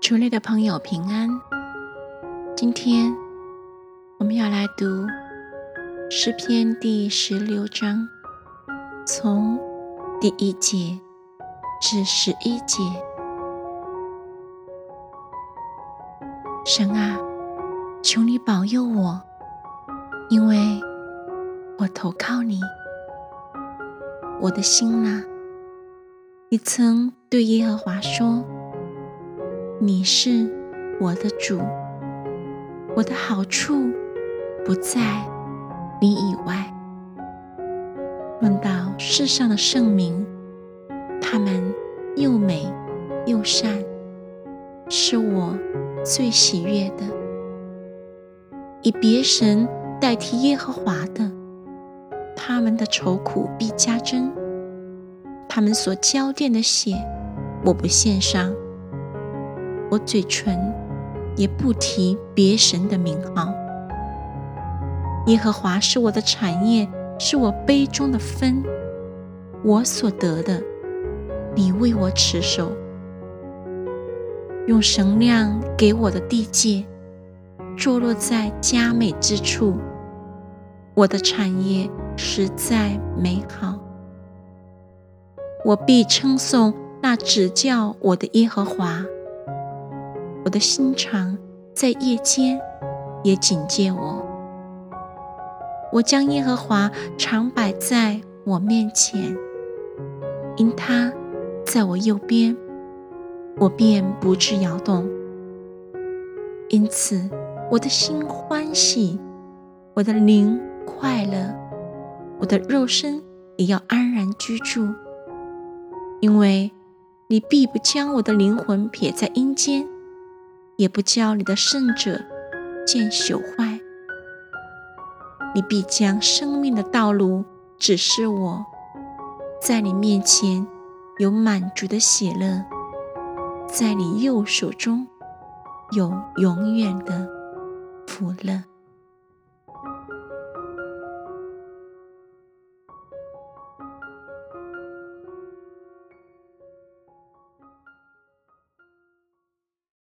主内的朋友平安。今天我们要来读诗篇第十六章，从第一节至十一节。神啊，求你保佑我，因为我投靠你。我的心呐，你曾对耶和华说。你是我的主，我的好处不在你以外。论到世上的圣明，他们又美又善，是我最喜悦的。以别神代替耶和华的，他们的愁苦必加增。他们所浇奠的血，我不献上。我嘴唇也不提别神的名号。耶和华是我的产业，是我杯中的分，我所得的，你为我持守。用神量给我的地界，坐落在佳美之处。我的产业实在美好，我必称颂那指教我的耶和华。我的心肠在夜间也警戒我，我将耶和华常摆在我面前，因他在我右边，我便不致摇动。因此，我的心欢喜，我的灵快乐，我的肉身也要安然居住，因为你必不将我的灵魂撇在阴间。也不叫你的圣者见朽坏，你必将生命的道路指示我，在你面前有满足的喜乐，在你右手中有永远的福乐。